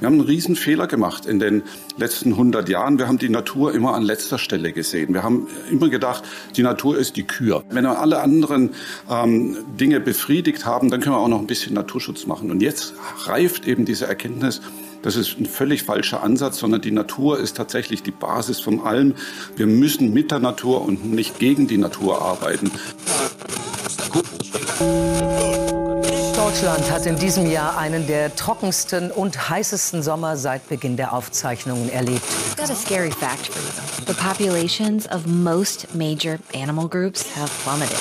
Wir haben einen riesen Fehler gemacht in den letzten 100 Jahren. Wir haben die Natur immer an letzter Stelle gesehen. Wir haben immer gedacht, die Natur ist die Kür. Wenn wir alle anderen ähm, Dinge befriedigt haben, dann können wir auch noch ein bisschen Naturschutz machen. Und jetzt reift eben diese Erkenntnis, das ist ein völlig falscher Ansatz, sondern die Natur ist tatsächlich die Basis von allem. Wir müssen mit der Natur und nicht gegen die Natur arbeiten. Deutschland hat in diesem Jahr einen der trockensten und heißesten Sommer seit Beginn der Aufzeichnungen erlebt. Got a scary fact for you. The populations of most major animal groups have plummeted.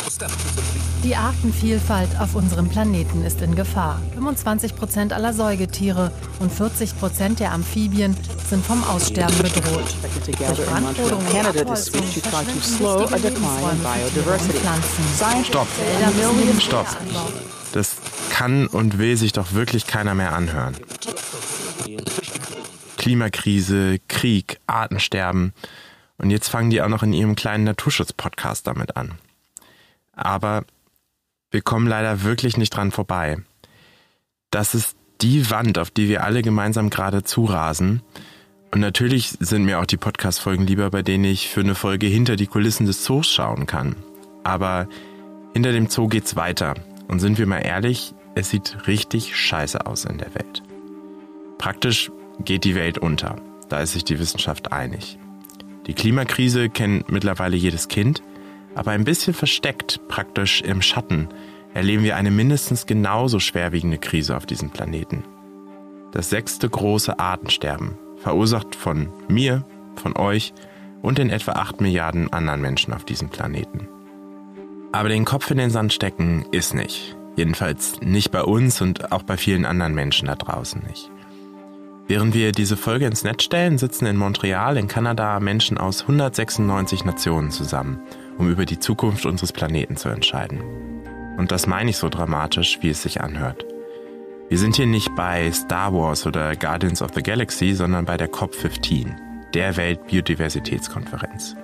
Die Artenvielfalt auf unserem Planeten ist in Gefahr. 25 Prozent aller Säugetiere und 40 Prozent der Amphibien sind vom Aussterben bedroht. Durch Brandrodung und Abholzung verschwinden wichtige Lebensräume und Pflanzen. Stopp. Stopp. Das kann und will sich doch wirklich keiner mehr anhören. Klimakrise, Krieg, Artensterben. Und jetzt fangen die auch noch in ihrem kleinen Naturschutz-Podcast damit an. Aber wir kommen leider wirklich nicht dran vorbei. Das ist die Wand, auf die wir alle gemeinsam gerade zurasen. Und natürlich sind mir auch die Podcast-Folgen lieber, bei denen ich für eine Folge hinter die Kulissen des Zoos schauen kann. Aber hinter dem Zoo geht's weiter. Und sind wir mal ehrlich, es sieht richtig scheiße aus in der Welt. Praktisch geht die Welt unter. Da ist sich die Wissenschaft einig. Die Klimakrise kennt mittlerweile jedes Kind, aber ein bisschen versteckt, praktisch im Schatten, erleben wir eine mindestens genauso schwerwiegende Krise auf diesem Planeten. Das sechste große Artensterben, verursacht von mir, von euch und den etwa 8 Milliarden anderen Menschen auf diesem Planeten. Aber den Kopf in den Sand stecken ist nicht. Jedenfalls nicht bei uns und auch bei vielen anderen Menschen da draußen nicht. Während wir diese Folge ins Netz stellen, sitzen in Montreal in Kanada Menschen aus 196 Nationen zusammen, um über die Zukunft unseres Planeten zu entscheiden. Und das meine ich so dramatisch, wie es sich anhört. Wir sind hier nicht bei Star Wars oder Guardians of the Galaxy, sondern bei der COP15, der Weltbiodiversitätskonferenz.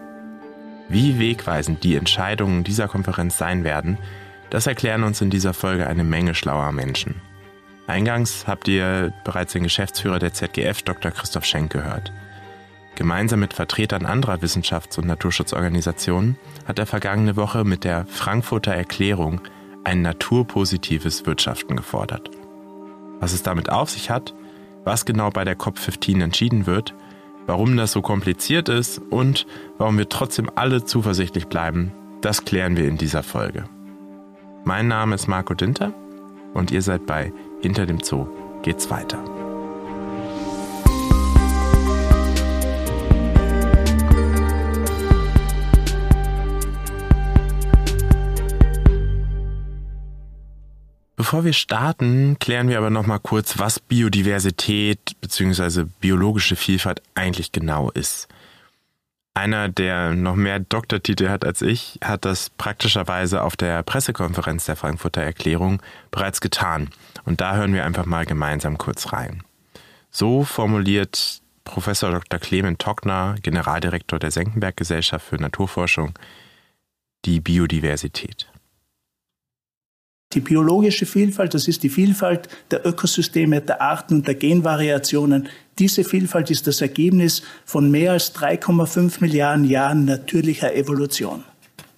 Wie wegweisend die Entscheidungen dieser Konferenz sein werden, das erklären uns in dieser Folge eine Menge schlauer Menschen. Eingangs habt ihr bereits den Geschäftsführer der ZGF, Dr. Christoph Schenk, gehört. Gemeinsam mit Vertretern anderer Wissenschafts- und Naturschutzorganisationen hat er vergangene Woche mit der Frankfurter Erklärung ein naturpositives Wirtschaften gefordert. Was es damit auf sich hat, was genau bei der COP15 entschieden wird, warum das so kompliziert ist und warum wir trotzdem alle zuversichtlich bleiben, das klären wir in dieser Folge. Mein Name ist Marco Dinter und ihr seid bei Hinter dem Zoo geht's weiter. Bevor wir starten, klären wir aber noch mal kurz, was Biodiversität bzw. biologische Vielfalt eigentlich genau ist. Einer, der noch mehr Doktortitel hat als ich, hat das praktischerweise auf der Pressekonferenz der Frankfurter Erklärung bereits getan. Und da hören wir einfach mal gemeinsam kurz rein. So formuliert Professor Dr. Clement Tockner, Generaldirektor der Senckenberg Gesellschaft für Naturforschung, die Biodiversität. Die biologische Vielfalt, das ist die Vielfalt der Ökosysteme, der Arten der Genvariationen. Diese Vielfalt ist das Ergebnis von mehr als 3,5 Milliarden Jahren natürlicher Evolution.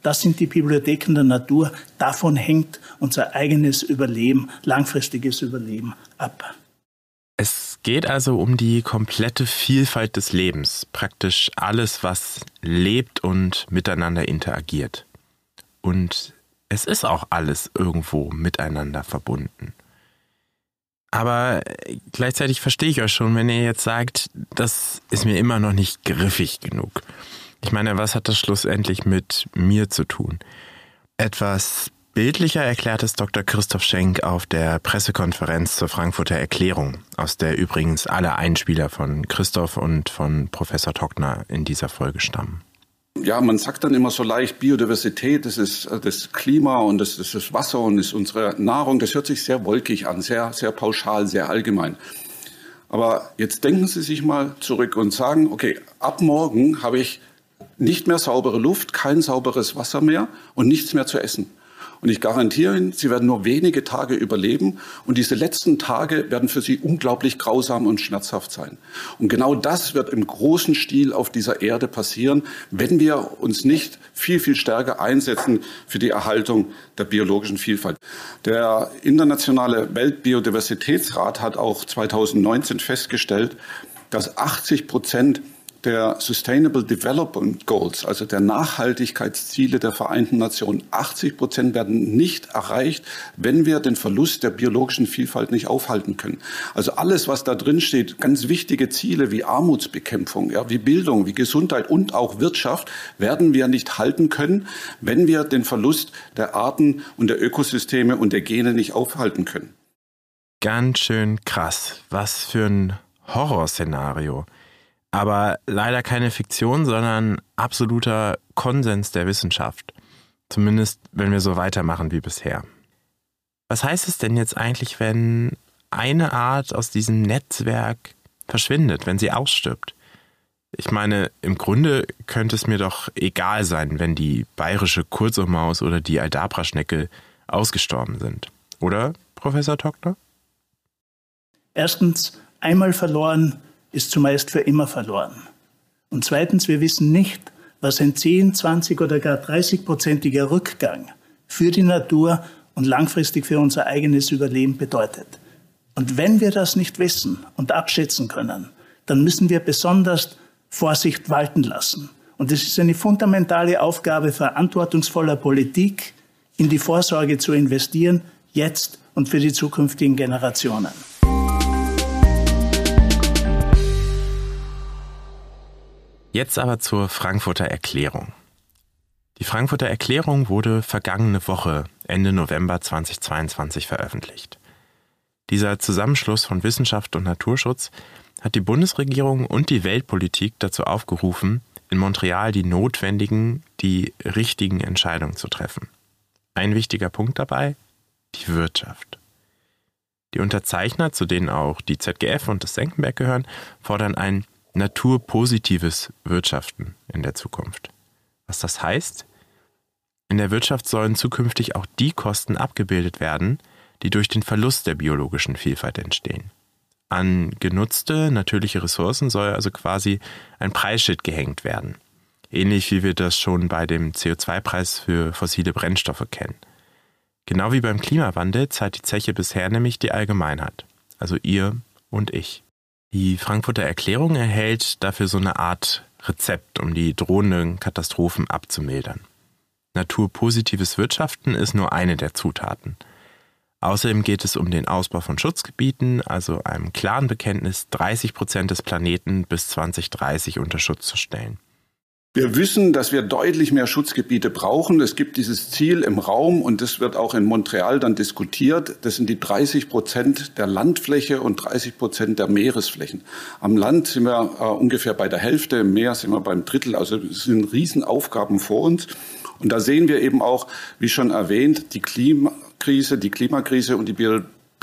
Das sind die Bibliotheken der Natur. Davon hängt unser eigenes Überleben, langfristiges Überleben ab. Es geht also um die komplette Vielfalt des Lebens, praktisch alles, was lebt und miteinander interagiert. Und es ist auch alles irgendwo miteinander verbunden. Aber gleichzeitig verstehe ich euch schon, wenn ihr jetzt sagt, das ist mir immer noch nicht griffig genug. Ich meine, was hat das schlussendlich mit mir zu tun? Etwas bildlicher erklärt es Dr. Christoph Schenk auf der Pressekonferenz zur Frankfurter Erklärung, aus der übrigens alle Einspieler von Christoph und von Professor Tockner in dieser Folge stammen. Ja, man sagt dann immer so leicht, Biodiversität, das ist äh, das Klima und das ist das Wasser und ist unsere Nahrung. Das hört sich sehr wolkig an, sehr, sehr pauschal, sehr allgemein. Aber jetzt denken Sie sich mal zurück und sagen, okay, ab morgen habe ich nicht mehr saubere Luft, kein sauberes Wasser mehr und nichts mehr zu essen. Und ich garantiere Ihnen, Sie werden nur wenige Tage überleben. Und diese letzten Tage werden für Sie unglaublich grausam und schmerzhaft sein. Und genau das wird im großen Stil auf dieser Erde passieren, wenn wir uns nicht viel, viel stärker einsetzen für die Erhaltung der biologischen Vielfalt. Der Internationale Weltbiodiversitätsrat hat auch 2019 festgestellt, dass 80 Prozent der Sustainable Development Goals, also der Nachhaltigkeitsziele der Vereinten Nationen, 80 Prozent werden nicht erreicht, wenn wir den Verlust der biologischen Vielfalt nicht aufhalten können. Also alles, was da drin steht, ganz wichtige Ziele wie Armutsbekämpfung, ja, wie Bildung, wie Gesundheit und auch Wirtschaft, werden wir nicht halten können, wenn wir den Verlust der Arten und der Ökosysteme und der Gene nicht aufhalten können. Ganz schön krass. Was für ein Horrorszenario aber leider keine Fiktion, sondern absoluter Konsens der Wissenschaft. Zumindest, wenn wir so weitermachen wie bisher. Was heißt es denn jetzt eigentlich, wenn eine Art aus diesem Netzwerk verschwindet, wenn sie ausstirbt? Ich meine, im Grunde könnte es mir doch egal sein, wenn die bayerische Kurzohrmaus oder die Aldabra-Schnecke ausgestorben sind. Oder, Professor Tockner? Erstens, einmal verloren ist zumeist für immer verloren. Und zweitens, wir wissen nicht, was ein 10, 20 oder gar 30-prozentiger Rückgang für die Natur und langfristig für unser eigenes Überleben bedeutet. Und wenn wir das nicht wissen und abschätzen können, dann müssen wir besonders Vorsicht walten lassen. Und es ist eine fundamentale Aufgabe verantwortungsvoller Politik, in die Vorsorge zu investieren, jetzt und für die zukünftigen Generationen. Jetzt aber zur Frankfurter Erklärung. Die Frankfurter Erklärung wurde vergangene Woche, Ende November 2022, veröffentlicht. Dieser Zusammenschluss von Wissenschaft und Naturschutz hat die Bundesregierung und die Weltpolitik dazu aufgerufen, in Montreal die notwendigen, die richtigen Entscheidungen zu treffen. Ein wichtiger Punkt dabei, die Wirtschaft. Die Unterzeichner, zu denen auch die ZGF und das Senckenberg gehören, fordern ein naturpositives Wirtschaften in der Zukunft. Was das heißt? In der Wirtschaft sollen zukünftig auch die Kosten abgebildet werden, die durch den Verlust der biologischen Vielfalt entstehen. An genutzte natürliche Ressourcen soll also quasi ein Preisschild gehängt werden. Ähnlich wie wir das schon bei dem CO2-Preis für fossile Brennstoffe kennen. Genau wie beim Klimawandel zahlt die Zeche bisher nämlich die Allgemeinheit, also ihr und ich. Die Frankfurter Erklärung erhält dafür so eine Art Rezept, um die drohenden Katastrophen abzumildern. Naturpositives Wirtschaften ist nur eine der Zutaten. Außerdem geht es um den Ausbau von Schutzgebieten, also einem klaren Bekenntnis, 30 Prozent des Planeten bis 2030 unter Schutz zu stellen. Wir wissen, dass wir deutlich mehr Schutzgebiete brauchen. Es gibt dieses Ziel im Raum und das wird auch in Montreal dann diskutiert. Das sind die 30 Prozent der Landfläche und 30 Prozent der Meeresflächen. Am Land sind wir äh, ungefähr bei der Hälfte, im Meer sind wir beim Drittel. Also es sind Riesenaufgaben vor uns. Und da sehen wir eben auch, wie schon erwähnt, die Klimakrise, die Klimakrise und die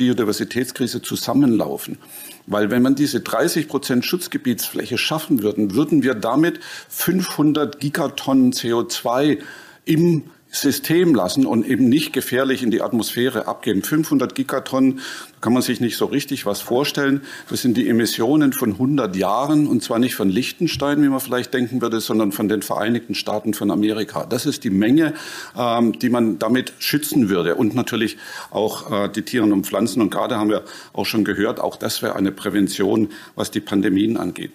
Biodiversitätskrise zusammenlaufen. Weil wenn man diese 30 Prozent Schutzgebietsfläche schaffen würden, würden wir damit 500 Gigatonnen CO2 im System lassen und eben nicht gefährlich in die Atmosphäre abgeben. 500 Gigatonnen kann man sich nicht so richtig was vorstellen. Das sind die Emissionen von 100 Jahren und zwar nicht von Liechtenstein, wie man vielleicht denken würde, sondern von den Vereinigten Staaten von Amerika. Das ist die Menge, ähm, die man damit schützen würde und natürlich auch äh, die Tiere und Pflanzen. Und gerade haben wir auch schon gehört, auch das wäre eine Prävention, was die Pandemien angeht.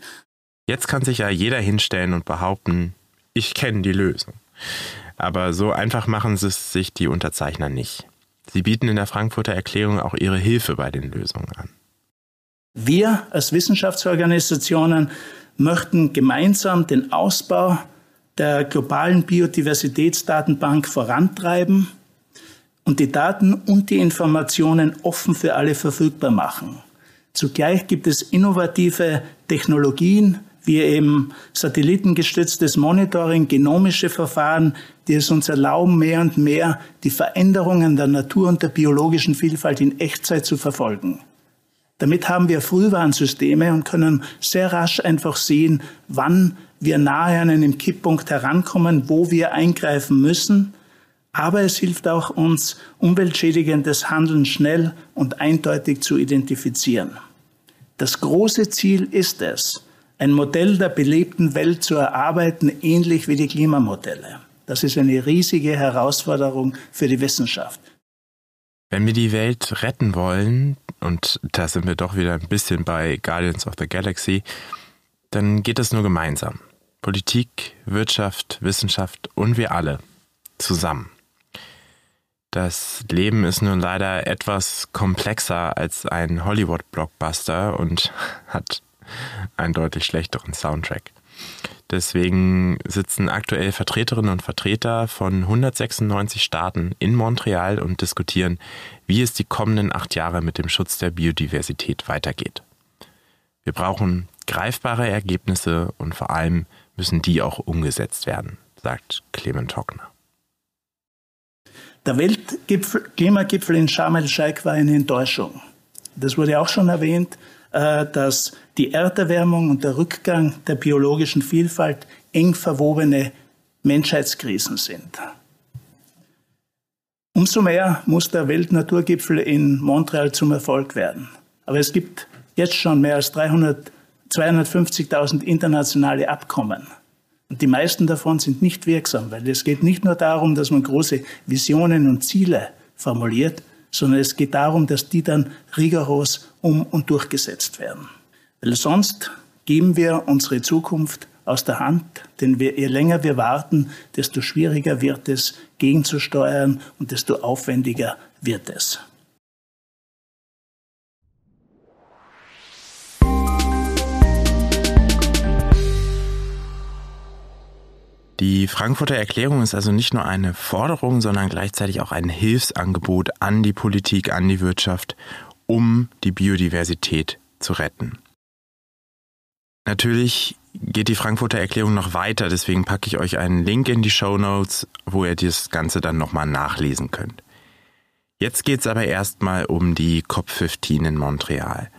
Jetzt kann sich ja jeder hinstellen und behaupten, ich kenne die Lösung. Aber so einfach machen es sich die Unterzeichner nicht. Sie bieten in der Frankfurter Erklärung auch ihre Hilfe bei den Lösungen an. Wir als Wissenschaftsorganisationen möchten gemeinsam den Ausbau der globalen Biodiversitätsdatenbank vorantreiben und die Daten und die Informationen offen für alle verfügbar machen. Zugleich gibt es innovative Technologien, wie eben satellitengestütztes Monitoring, genomische Verfahren, die es uns erlauben, mehr und mehr die Veränderungen der Natur und der biologischen Vielfalt in Echtzeit zu verfolgen. Damit haben wir Frühwarnsysteme und können sehr rasch einfach sehen, wann wir nahe an einen Kipppunkt herankommen, wo wir eingreifen müssen. Aber es hilft auch uns, umweltschädigendes Handeln schnell und eindeutig zu identifizieren. Das große Ziel ist es, ein Modell der belebten Welt zu erarbeiten, ähnlich wie die Klimamodelle. Das ist eine riesige Herausforderung für die Wissenschaft. Wenn wir die Welt retten wollen, und da sind wir doch wieder ein bisschen bei Guardians of the Galaxy, dann geht es nur gemeinsam. Politik, Wirtschaft, Wissenschaft und wir alle zusammen. Das Leben ist nun leider etwas komplexer als ein Hollywood-Blockbuster und hat einen deutlich schlechteren Soundtrack. Deswegen sitzen aktuell Vertreterinnen und Vertreter von 196 Staaten in Montreal und diskutieren, wie es die kommenden acht Jahre mit dem Schutz der Biodiversität weitergeht. Wir brauchen greifbare Ergebnisse und vor allem müssen die auch umgesetzt werden, sagt Clement Hockner. Der Weltklimagipfel in Sharm el-Sheikh war eine Enttäuschung. Das wurde auch schon erwähnt, äh, dass die Erderwärmung und der Rückgang der biologischen Vielfalt eng verwobene Menschheitskrisen sind. Umso mehr muss der Weltnaturgipfel in Montreal zum Erfolg werden. Aber es gibt jetzt schon mehr als 250.000 internationale Abkommen. Und die meisten davon sind nicht wirksam, weil es geht nicht nur darum, dass man große Visionen und Ziele formuliert, sondern es geht darum, dass die dann rigoros um und durchgesetzt werden. Weil sonst geben wir unsere Zukunft aus der Hand, denn wir, je länger wir warten, desto schwieriger wird es, gegenzusteuern und desto aufwendiger wird es. Die Frankfurter Erklärung ist also nicht nur eine Forderung, sondern gleichzeitig auch ein Hilfsangebot an die Politik, an die Wirtschaft, um die Biodiversität zu retten. Natürlich geht die Frankfurter Erklärung noch weiter, deswegen packe ich euch einen Link in die Show Notes, wo ihr das Ganze dann nochmal nachlesen könnt. Jetzt geht es aber erstmal um die COP15 in Montreal.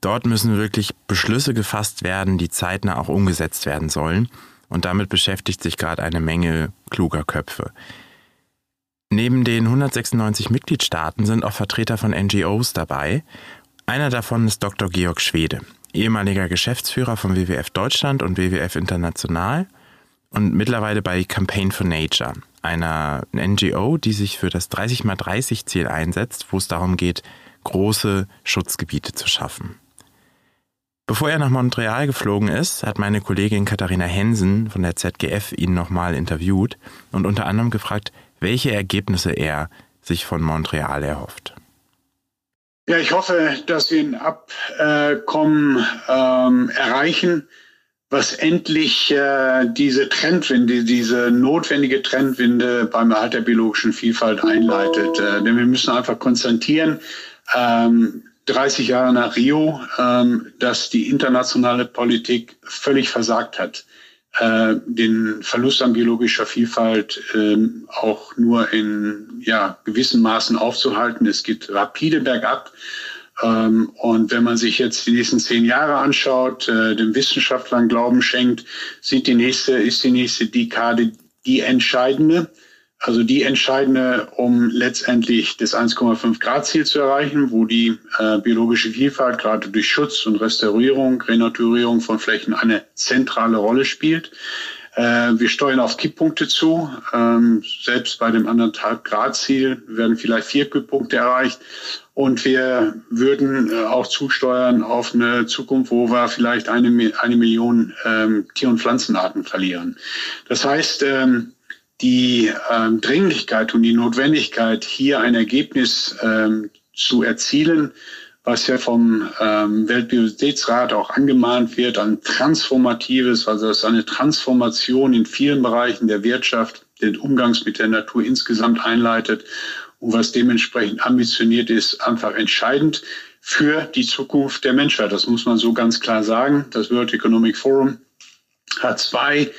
Dort müssen wirklich Beschlüsse gefasst werden, die zeitnah auch umgesetzt werden sollen. Und damit beschäftigt sich gerade eine Menge kluger Köpfe. Neben den 196 Mitgliedstaaten sind auch Vertreter von NGOs dabei. Einer davon ist Dr. Georg Schwede, ehemaliger Geschäftsführer von WWF Deutschland und WWF International und mittlerweile bei Campaign for Nature, einer NGO, die sich für das 30x30-Ziel einsetzt, wo es darum geht, große Schutzgebiete zu schaffen. Bevor er nach Montreal geflogen ist, hat meine Kollegin Katharina Hensen von der ZGF ihn nochmal interviewt und unter anderem gefragt, welche Ergebnisse er sich von Montreal erhofft. Ja, ich hoffe, dass wir ein Abkommen ähm, erreichen, was endlich äh, diese Trendwende, diese notwendige Trendwende beim Erhalt der biologischen Vielfalt einleitet. Äh, denn wir müssen einfach konstatieren, ähm, 30 Jahre nach Rio, ähm, dass die internationale Politik völlig versagt hat, äh, den Verlust an biologischer Vielfalt ähm, auch nur in ja, gewissen Maßen aufzuhalten. Es geht rapide bergab. Ähm, und wenn man sich jetzt die nächsten zehn Jahre anschaut, äh, den Wissenschaftlern Glauben schenkt, sind die nächste, ist die nächste Dekade die entscheidende. Also die entscheidende, um letztendlich das 1,5 Grad Ziel zu erreichen, wo die äh, biologische Vielfalt gerade durch Schutz und Restaurierung, Renaturierung von Flächen eine zentrale Rolle spielt. Äh, wir steuern auf Kipppunkte zu. Ähm, selbst bei dem anderthalb Grad Ziel werden vielleicht vier Kipppunkte erreicht. Und wir würden äh, auch zusteuern auf eine Zukunft, wo wir vielleicht eine, eine Million ähm, Tier- und Pflanzenarten verlieren. Das heißt, ähm, die ähm, Dringlichkeit und die Notwendigkeit, hier ein Ergebnis ähm, zu erzielen, was ja vom ähm, Weltbiodiversitätsrat auch angemahnt wird, ein transformatives, also das ist eine Transformation in vielen Bereichen der Wirtschaft, den Umgangs mit der Natur insgesamt einleitet und was dementsprechend ambitioniert ist, einfach entscheidend für die Zukunft der Menschheit. Das muss man so ganz klar sagen. Das World Economic Forum hat zwei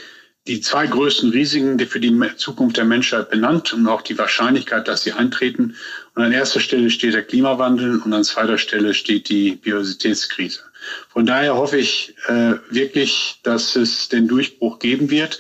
die zwei größten Risiken für die Zukunft der Menschheit benannt und auch die Wahrscheinlichkeit, dass sie eintreten. Und an erster Stelle steht der Klimawandel und an zweiter Stelle steht die Biodiversitätskrise. Von daher hoffe ich äh, wirklich, dass es den Durchbruch geben wird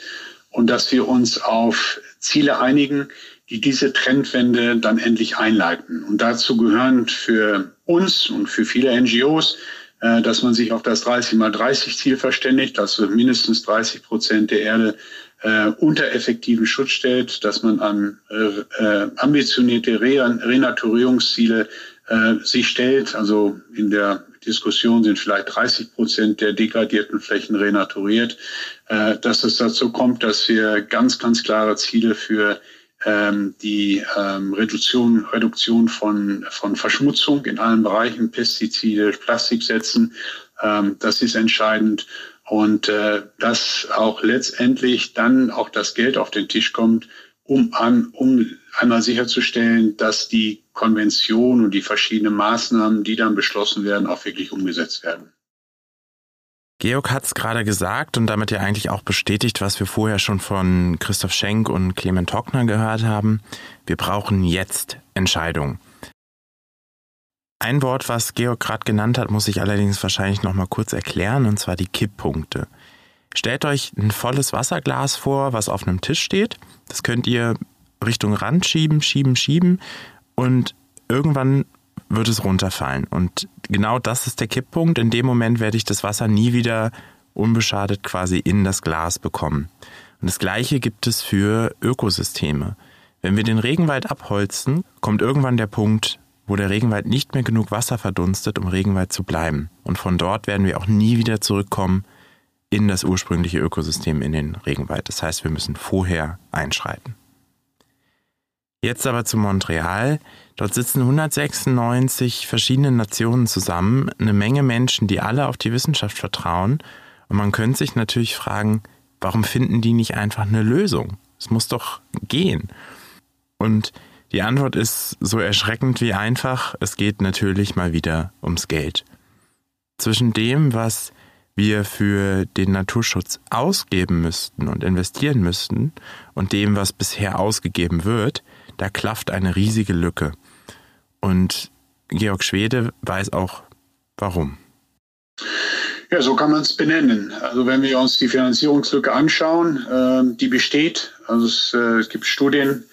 und dass wir uns auf Ziele einigen, die diese Trendwende dann endlich einleiten. Und dazu gehören für uns und für viele NGOs, dass man sich auf das 30 mal 30 Ziel verständigt, dass mindestens 30 Prozent der Erde äh, unter effektiven Schutz stellt, dass man an äh, äh, ambitionierte Re Renaturierungsziele äh, sich stellt. Also in der Diskussion sind vielleicht 30 Prozent der degradierten Flächen renaturiert, äh, dass es dazu kommt, dass wir ganz, ganz klare Ziele für ähm, die ähm, Reduktion, Reduktion von, von Verschmutzung in allen Bereichen, Pestizide, Plastik setzen. Ähm, das ist entscheidend. Und äh, dass auch letztendlich dann auch das Geld auf den Tisch kommt, um, an, um einmal sicherzustellen, dass die Konvention und die verschiedenen Maßnahmen, die dann beschlossen werden, auch wirklich umgesetzt werden. Georg hat es gerade gesagt und damit ja eigentlich auch bestätigt, was wir vorher schon von Christoph Schenk und Clement Hockner gehört haben. Wir brauchen jetzt Entscheidungen. Ein Wort, was Georg gerade genannt hat, muss ich allerdings wahrscheinlich noch mal kurz erklären, und zwar die Kipppunkte. Stellt euch ein volles Wasserglas vor, was auf einem Tisch steht. Das könnt ihr Richtung Rand schieben, schieben, schieben und irgendwann wird es runterfallen. Und genau das ist der Kipppunkt. In dem Moment werde ich das Wasser nie wieder unbeschadet quasi in das Glas bekommen. Und das Gleiche gibt es für Ökosysteme. Wenn wir den Regenwald abholzen, kommt irgendwann der Punkt, wo der Regenwald nicht mehr genug Wasser verdunstet, um Regenwald zu bleiben. Und von dort werden wir auch nie wieder zurückkommen in das ursprüngliche Ökosystem in den Regenwald. Das heißt, wir müssen vorher einschreiten. Jetzt aber zu Montreal. Dort sitzen 196 verschiedene Nationen zusammen, eine Menge Menschen, die alle auf die Wissenschaft vertrauen. Und man könnte sich natürlich fragen, warum finden die nicht einfach eine Lösung? Es muss doch gehen. Und die Antwort ist so erschreckend wie einfach. Es geht natürlich mal wieder ums Geld. Zwischen dem, was wir für den Naturschutz ausgeben müssten und investieren müssten und dem, was bisher ausgegeben wird, da klafft eine riesige Lücke. Und Georg Schwede weiß auch warum. Ja, so kann man es benennen. Also wenn wir uns die Finanzierungslücke anschauen, äh, die besteht. Also es, äh, es gibt Studien,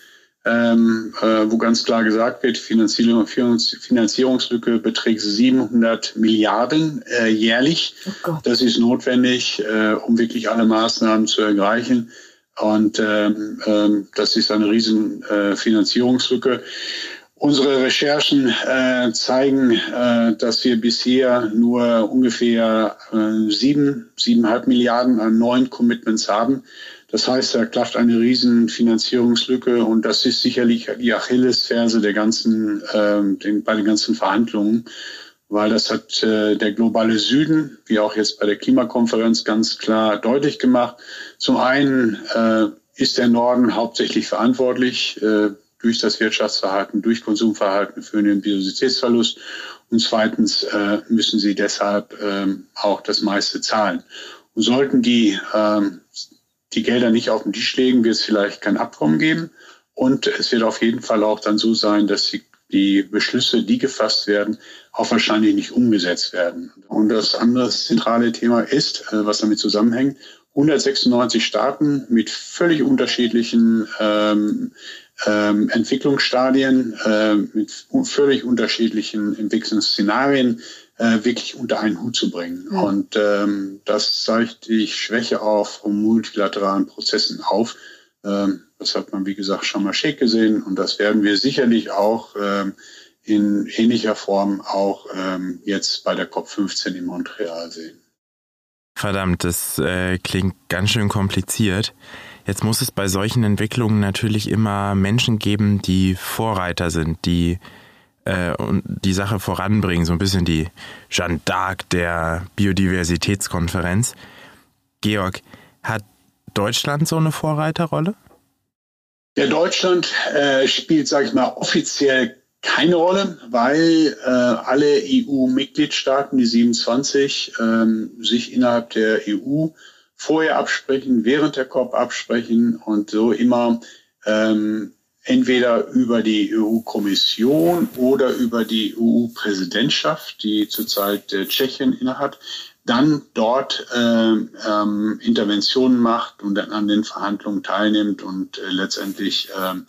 ähm, äh, wo ganz klar gesagt wird, Finanzierung, Finanzierungslücke beträgt 700 Milliarden äh, jährlich. Oh das ist notwendig, äh, um wirklich alle Maßnahmen zu ergreifen. Und ähm, ähm, das ist eine riesen äh, Finanzierungslücke. Unsere Recherchen äh, zeigen, äh, dass wir bisher nur ungefähr äh, sieben, siebeneinhalb Milliarden an neuen Commitments haben. Das heißt, da klafft eine riesen Finanzierungslücke und das ist sicherlich die Achillesferse der ganzen, äh, den, bei den ganzen Verhandlungen, weil das hat äh, der globale Süden, wie auch jetzt bei der Klimakonferenz ganz klar deutlich gemacht. Zum einen äh, ist der Norden hauptsächlich verantwortlich äh, durch das Wirtschaftsverhalten, durch Konsumverhalten für den Biodiversitätsverlust. Und zweitens äh, müssen sie deshalb ähm, auch das meiste zahlen. Und sollten die ähm, die Gelder nicht auf den Tisch legen, wird es vielleicht kein Abkommen geben. Und es wird auf jeden Fall auch dann so sein, dass die, die Beschlüsse, die gefasst werden, auch wahrscheinlich nicht umgesetzt werden. Und das andere zentrale Thema ist, äh, was damit zusammenhängt, 196 Staaten mit völlig unterschiedlichen ähm, ähm, Entwicklungsstadien, äh, mit völlig unterschiedlichen Entwicklungsszenarien, äh, wirklich unter einen Hut zu bringen. Mhm. Und ähm, das zeigt die Schwäche auf von multilateralen Prozessen auf. Ähm, das hat man, wie gesagt, schon mal schick gesehen und das werden wir sicherlich auch ähm, in ähnlicher Form auch ähm, jetzt bei der COP15 in Montreal sehen. Verdammt, das äh, klingt ganz schön kompliziert. Jetzt muss es bei solchen Entwicklungen natürlich immer Menschen geben, die Vorreiter sind, die äh, und die Sache voranbringen, so ein bisschen die Jeanne d'Arc der Biodiversitätskonferenz. Georg, hat Deutschland so eine Vorreiterrolle? Ja, Deutschland äh, spielt, sage ich mal, offiziell keine Rolle, weil äh, alle EU-Mitgliedstaaten, die 27, ähm, sich innerhalb der EU vorher absprechen, während der COP absprechen und so immer ähm, entweder über die EU-Kommission oder über die EU-Präsidentschaft, die zurzeit äh, Tschechien innehat, dann dort ähm, ähm, Interventionen macht und dann an den Verhandlungen teilnimmt und äh, letztendlich ähm,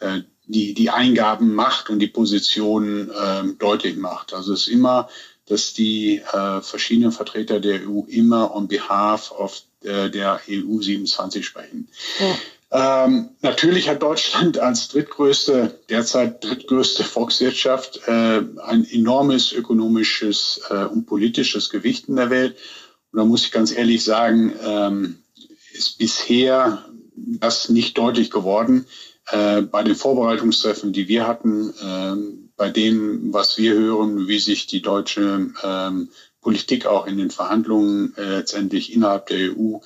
äh, die, die Eingaben macht und die Position äh, deutlich macht. Also es ist immer, dass die äh, verschiedenen Vertreter der EU immer on behalf of äh, der EU 27 sprechen. Ja. Ähm, natürlich hat Deutschland als drittgrößte, derzeit drittgrößte Volkswirtschaft äh, ein enormes ökonomisches äh, und politisches Gewicht in der Welt. Und da muss ich ganz ehrlich sagen, ähm, ist bisher das nicht deutlich geworden. Äh, bei den Vorbereitungstreffen, die wir hatten, äh, bei dem, was wir hören, wie sich die deutsche ähm, Politik auch in den Verhandlungen äh, letztendlich innerhalb der EU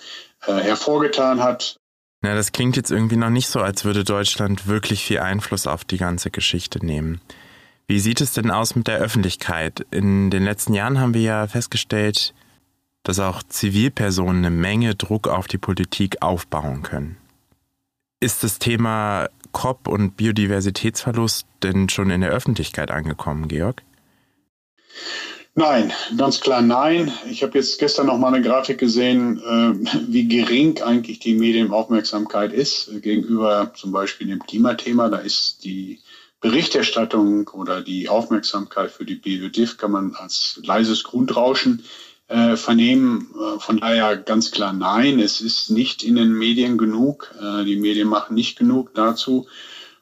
äh, hervorgetan hat, ja, das klingt jetzt irgendwie noch nicht so, als würde Deutschland wirklich viel Einfluss auf die ganze Geschichte nehmen. Wie sieht es denn aus mit der Öffentlichkeit? In den letzten Jahren haben wir ja festgestellt, dass auch Zivilpersonen eine Menge Druck auf die Politik aufbauen können. Ist das Thema COP und Biodiversitätsverlust denn schon in der Öffentlichkeit angekommen, Georg? Nein, ganz klar nein. Ich habe jetzt gestern noch mal eine Grafik gesehen, äh, wie gering eigentlich die Medienaufmerksamkeit ist äh, gegenüber zum Beispiel dem Klimathema. Da ist die Berichterstattung oder die Aufmerksamkeit für die Biodiv kann man als leises Grundrauschen äh, vernehmen. Äh, von daher ganz klar nein, es ist nicht in den Medien genug. Äh, die Medien machen nicht genug dazu.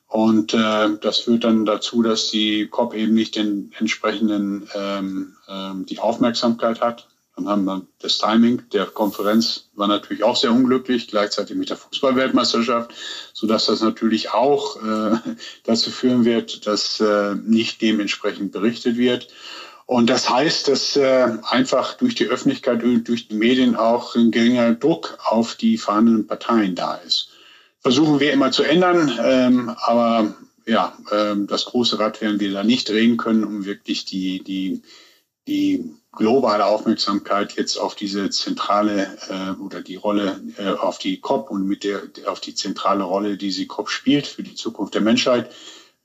Und äh, das führt dann dazu, dass die COP eben nicht den entsprechenden ähm, ähm, die Aufmerksamkeit hat. Dann haben wir das Timing der Konferenz war natürlich auch sehr unglücklich, gleichzeitig mit der Fußballweltmeisterschaft, so dass das natürlich auch äh, dazu führen wird, dass äh, nicht dementsprechend berichtet wird. Und das heißt, dass äh, einfach durch die Öffentlichkeit, durch die Medien auch ein geringer Druck auf die vorhandenen Parteien da ist versuchen wir immer zu ändern. Ähm, aber ja, ähm, das große Rad werden wir da nicht drehen können, um wirklich die, die, die globale Aufmerksamkeit jetzt auf diese zentrale äh, oder die Rolle äh, auf die COP und mit der auf die zentrale Rolle, die sie COP spielt für die Zukunft der Menschheit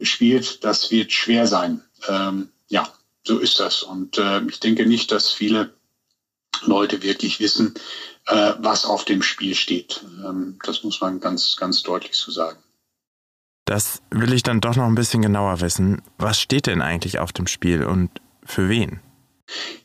spielt, das wird schwer sein. Ähm, ja, so ist das. Und äh, ich denke nicht, dass viele Leute wirklich wissen, äh, was auf dem Spiel steht. Ähm, das muss man ganz, ganz deutlich so sagen. Das will ich dann doch noch ein bisschen genauer wissen. Was steht denn eigentlich auf dem Spiel und für wen?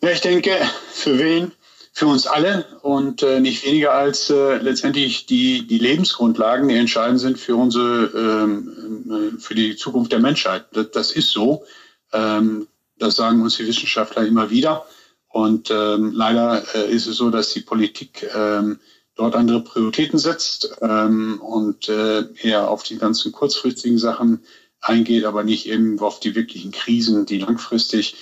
Ja, ich denke, für wen? Für uns alle und äh, nicht weniger als äh, letztendlich die, die Lebensgrundlagen, die entscheidend sind für unsere, ähm, äh, für die Zukunft der Menschheit. Das, das ist so. Ähm, das sagen uns die Wissenschaftler immer wieder. Und ähm, leider äh, ist es so, dass die Politik ähm, dort andere Prioritäten setzt ähm, und äh, eher auf die ganzen kurzfristigen Sachen eingeht, aber nicht eben auf die wirklichen Krisen, die langfristig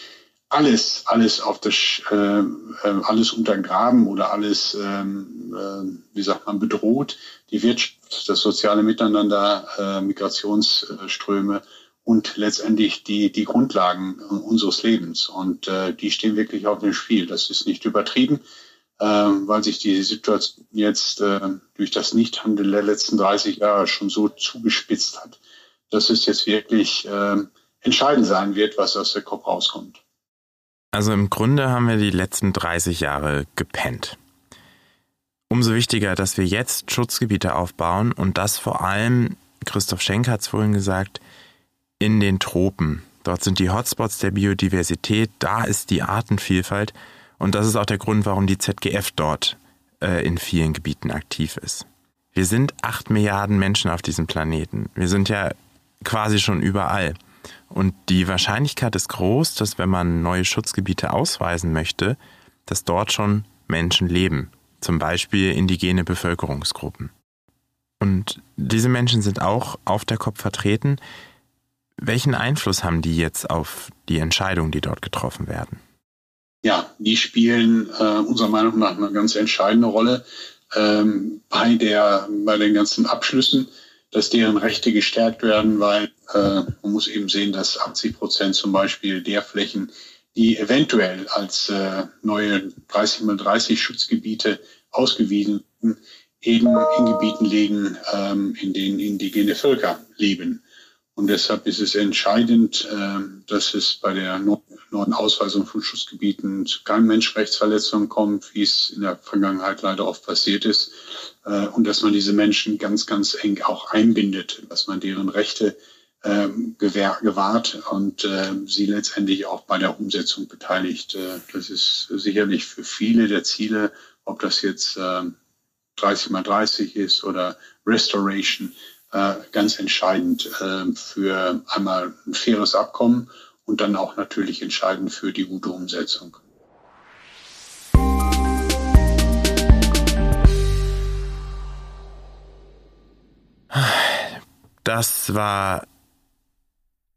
alles, alles auf das, äh, äh, alles untergraben oder alles, ähm, äh, wie sagt man, bedroht. Die Wirtschaft, das soziale Miteinander, äh, Migrationsströme und letztendlich die, die Grundlagen unseres Lebens. Und äh, die stehen wirklich auf dem Spiel. Das ist nicht übertrieben, äh, weil sich die Situation jetzt äh, durch das Nichthandeln der letzten 30 Jahre schon so zugespitzt hat, dass es jetzt wirklich äh, entscheidend sein wird, was aus der COP rauskommt. Also im Grunde haben wir die letzten 30 Jahre gepennt. Umso wichtiger, dass wir jetzt Schutzgebiete aufbauen und das vor allem, Christoph Schenk hat es vorhin gesagt, in den Tropen. Dort sind die Hotspots der Biodiversität, da ist die Artenvielfalt und das ist auch der Grund, warum die ZGF dort äh, in vielen Gebieten aktiv ist. Wir sind acht Milliarden Menschen auf diesem Planeten. Wir sind ja quasi schon überall. Und die Wahrscheinlichkeit ist groß, dass wenn man neue Schutzgebiete ausweisen möchte, dass dort schon Menschen leben. Zum Beispiel indigene Bevölkerungsgruppen. Und diese Menschen sind auch auf der Kopf vertreten. Welchen Einfluss haben die jetzt auf die Entscheidungen, die dort getroffen werden? Ja, die spielen äh, unserer Meinung nach eine ganz entscheidende Rolle ähm, bei, der, bei den ganzen Abschlüssen, dass deren Rechte gestärkt werden, weil äh, man muss eben sehen, dass 80 Prozent zum Beispiel der Flächen, die eventuell als äh, neue 30 mal 30 Schutzgebiete ausgewiesen eben in Gebieten liegen, ähm, in denen indigene Völker leben. Und deshalb ist es entscheidend, ähm, dass es bei der neuen Ausweisungen von Schutzgebieten zu keinen Menschenrechtsverletzungen kommt, wie es in der Vergangenheit leider oft passiert ist. Äh, und dass man diese Menschen ganz, ganz eng auch einbindet, dass man deren Rechte ähm, gewahrt und äh, sie letztendlich auch bei der Umsetzung beteiligt. Äh, das ist sicherlich für viele der Ziele, ob das jetzt äh, 30 mal 30 ist oder Restoration, äh, ganz entscheidend äh, für einmal ein faires Abkommen und dann auch natürlich entscheidend für die gute Umsetzung. Das war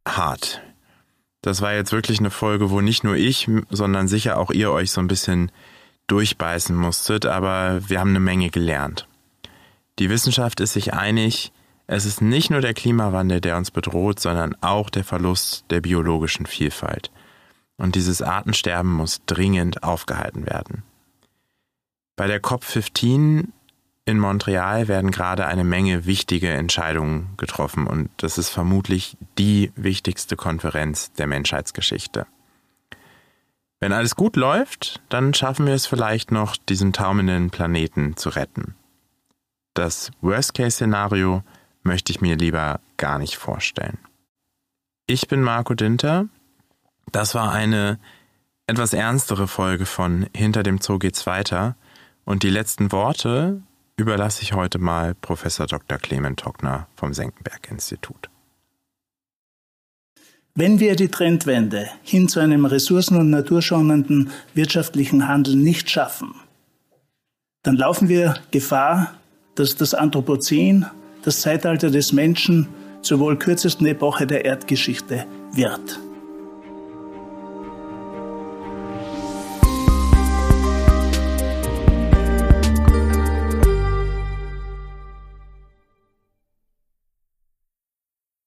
hart. Das war jetzt wirklich eine Folge, wo nicht nur ich, sondern sicher auch ihr euch so ein bisschen durchbeißen musstet, aber wir haben eine Menge gelernt. Die Wissenschaft ist sich einig, es ist nicht nur der Klimawandel, der uns bedroht, sondern auch der Verlust der biologischen Vielfalt. Und dieses Artensterben muss dringend aufgehalten werden. Bei der COP15 in Montreal werden gerade eine Menge wichtige Entscheidungen getroffen und das ist vermutlich die wichtigste Konferenz der Menschheitsgeschichte. Wenn alles gut läuft, dann schaffen wir es vielleicht noch, diesen taumelnden Planeten zu retten. Das Worst-Case-Szenario möchte ich mir lieber gar nicht vorstellen. Ich bin Marco Dinter. Das war eine etwas ernstere Folge von Hinter dem Zoo geht's weiter. Und die letzten Worte überlasse ich heute mal Professor Dr. Clement Tockner vom Senckenberg-Institut. Wenn wir die Trendwende hin zu einem ressourcen- und naturschonenden wirtschaftlichen Handel nicht schaffen, dann laufen wir Gefahr, dass das Anthropozän, das Zeitalter des Menschen, zur wohl kürzesten Epoche der Erdgeschichte wird.